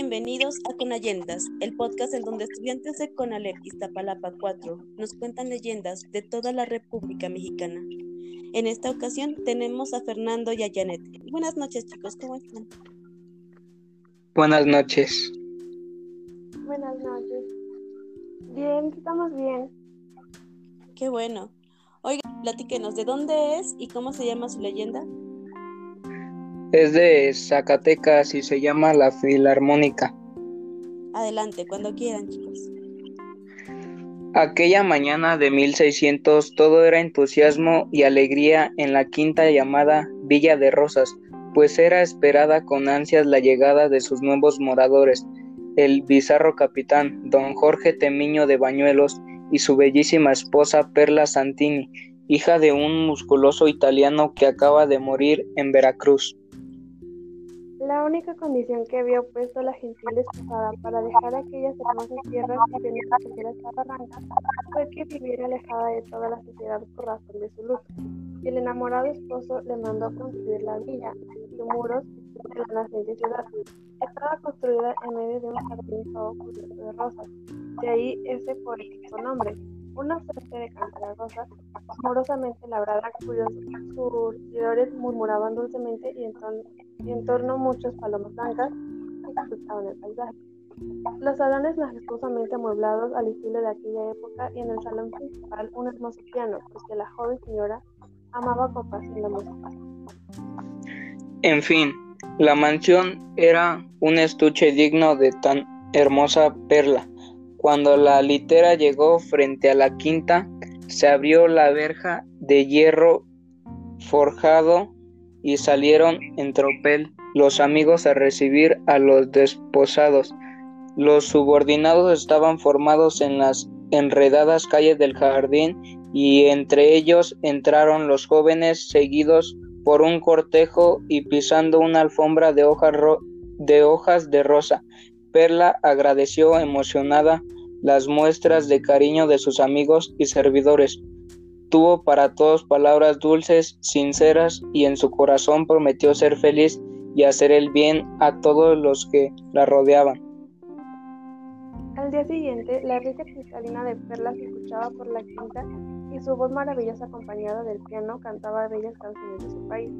Bienvenidos a Conayendas, el podcast en donde estudiantes de Conalep Iztapalapa 4 nos cuentan leyendas de toda la República Mexicana. En esta ocasión tenemos a Fernando y a Janet. Buenas noches chicos, ¿cómo están? Buenas noches. Buenas noches. Bien, estamos bien. Qué bueno. Oiga, platíquenos de dónde es y cómo se llama su leyenda. Es de Zacatecas y se llama La Filarmónica. Adelante, cuando quieran, chicos. Aquella mañana de 1600 todo era entusiasmo y alegría en la quinta llamada Villa de Rosas, pues era esperada con ansias la llegada de sus nuevos moradores, el bizarro capitán don Jorge Temiño de Bañuelos y su bellísima esposa Perla Santini, hija de un musculoso italiano que acaba de morir en Veracruz. La única condición que había puesto la gentil esposada para dejar aquellas hermosas tierras y a vivir a esta barranca fue que viviera alejada de toda la sociedad por razón de su luz. Y el enamorado esposo le mandó construir la villa de muros de la naciente ciudad. Estaba construida en medio de un jardín cubierto de rosas, de ahí ese poético nombre, una suerte de cantera rosa amorosamente labrada cuyos surtidores murmuraban dulcemente y en, y en torno muchas palomas blancas disfrutaban el paisaje. Los salones majestuosamente amueblados al estilo de aquella época y en el salón principal un hermoso piano, pues que la joven señora amaba con pasión la música. En fin, la mansión era un estuche digno de tan hermosa perla. Cuando la litera llegó frente a la quinta, se abrió la verja de hierro forjado y salieron en tropel los amigos a recibir a los desposados. Los subordinados estaban formados en las enredadas calles del jardín y entre ellos entraron los jóvenes seguidos por un cortejo y pisando una alfombra de de, hojas de rosa. Perla agradeció emocionada las muestras de cariño de sus amigos y servidores. Tuvo para todos palabras dulces, sinceras y en su corazón prometió ser feliz y hacer el bien a todos los que la rodeaban. Al día siguiente, la risa cristalina de Perla se escuchaba por la quinta y su voz maravillosa acompañada del piano cantaba bellas canciones de su país.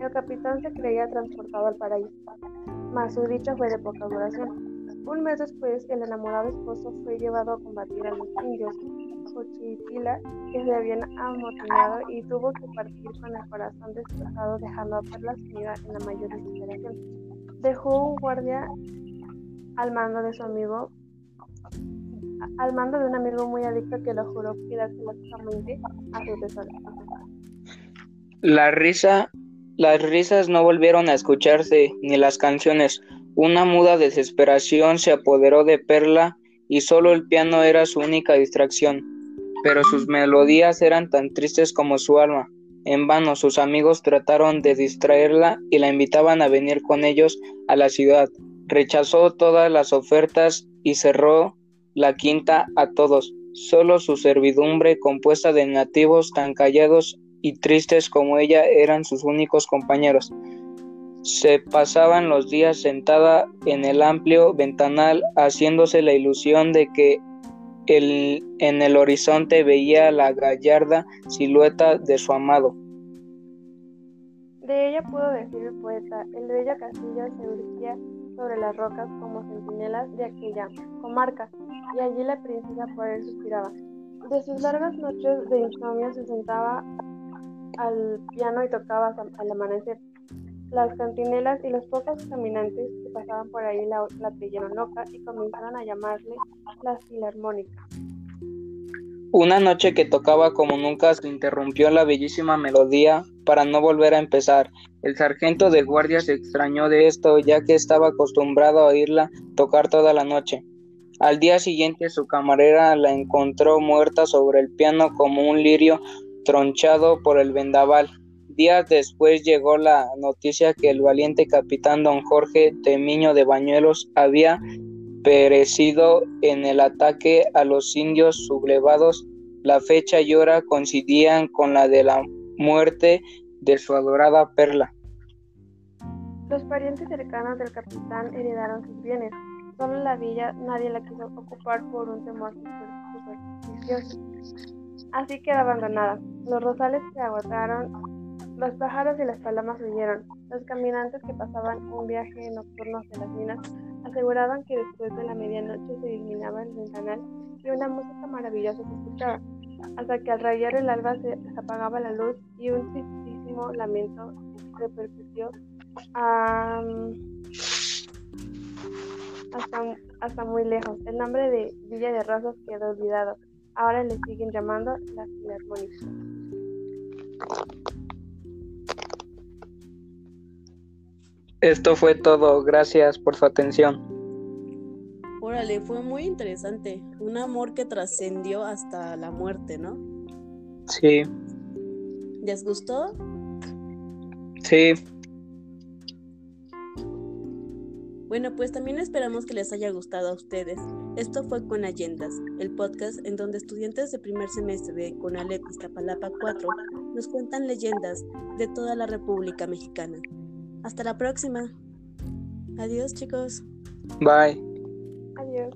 El capitán se creía transportado al paraíso, mas su dicha fue de poca duración. Un mes después, el enamorado esposo fue llevado a combatir a los indios Xochitila, que se habían amotinado y tuvo que partir con el corazón destrozado, dejando a Perla sumida en la mayor desesperación. Dejó un guardia al mando de su amigo, al mando de un amigo muy adicto que lo juró cuidar celosamente a su tesoro. La risa, las risas no volvieron a escucharse, ni las canciones. Una muda desesperación se apoderó de Perla y solo el piano era su única distracción, pero sus melodías eran tan tristes como su alma. En vano sus amigos trataron de distraerla y la invitaban a venir con ellos a la ciudad. Rechazó todas las ofertas y cerró la quinta a todos. Solo su servidumbre, compuesta de nativos tan callados y tristes como ella, eran sus únicos compañeros. Se pasaban los días sentada en el amplio ventanal haciéndose la ilusión de que el, en el horizonte veía la gallarda silueta de su amado. De ella pudo decir el poeta, el de ella Castillo se urgía sobre las rocas como centinelas de aquella comarca, y allí la princesa por él suspiraba. De sus largas noches de insomnio se sentaba al piano y tocaba al amanecer. Las cantinelas y los pocos caminantes que pasaban por ahí la, la loca y comenzaron a llamarle la filarmónica. Una noche que tocaba como nunca se interrumpió la bellísima melodía para no volver a empezar. El sargento de guardia se extrañó de esto ya que estaba acostumbrado a oírla tocar toda la noche. Al día siguiente su camarera la encontró muerta sobre el piano como un lirio tronchado por el vendaval. Días después llegó la noticia que el valiente capitán don Jorge Temiño de Bañuelos había perecido en el ataque a los indios sublevados. La fecha y hora coincidían con la de la muerte de su adorada Perla. Los parientes cercanos del capitán heredaron sus bienes. Solo la villa nadie la quiso ocupar por un temor supersticioso. Así quedó abandonada. Los rosales se agotaron, los pájaros y las palomas huyeron. Los caminantes que pasaban un viaje nocturno hacia las minas aseguraban que después de la medianoche se iluminaba el ventanal y una música maravillosa se escuchaba, hasta que al rayar el alba se, apagaba la luz y un tristísimo lamento repercutió hasta, hasta muy lejos. El nombre de Villa de Rosas quedó olvidado. Ahora le siguen llamando la Filarmónica. Esto fue todo. Gracias por su atención. Órale, fue muy interesante. Un amor que trascendió hasta la muerte, ¿no? Sí. ¿Les gustó? Sí. Bueno, pues también esperamos que les haya gustado a ustedes. Esto fue Con Allendas, el podcast en donde estudiantes de primer semestre de Conalep Iztapalapa 4 nos cuentan leyendas de toda la República Mexicana. Hasta la próxima. Adiós, chicos. Bye. Adiós.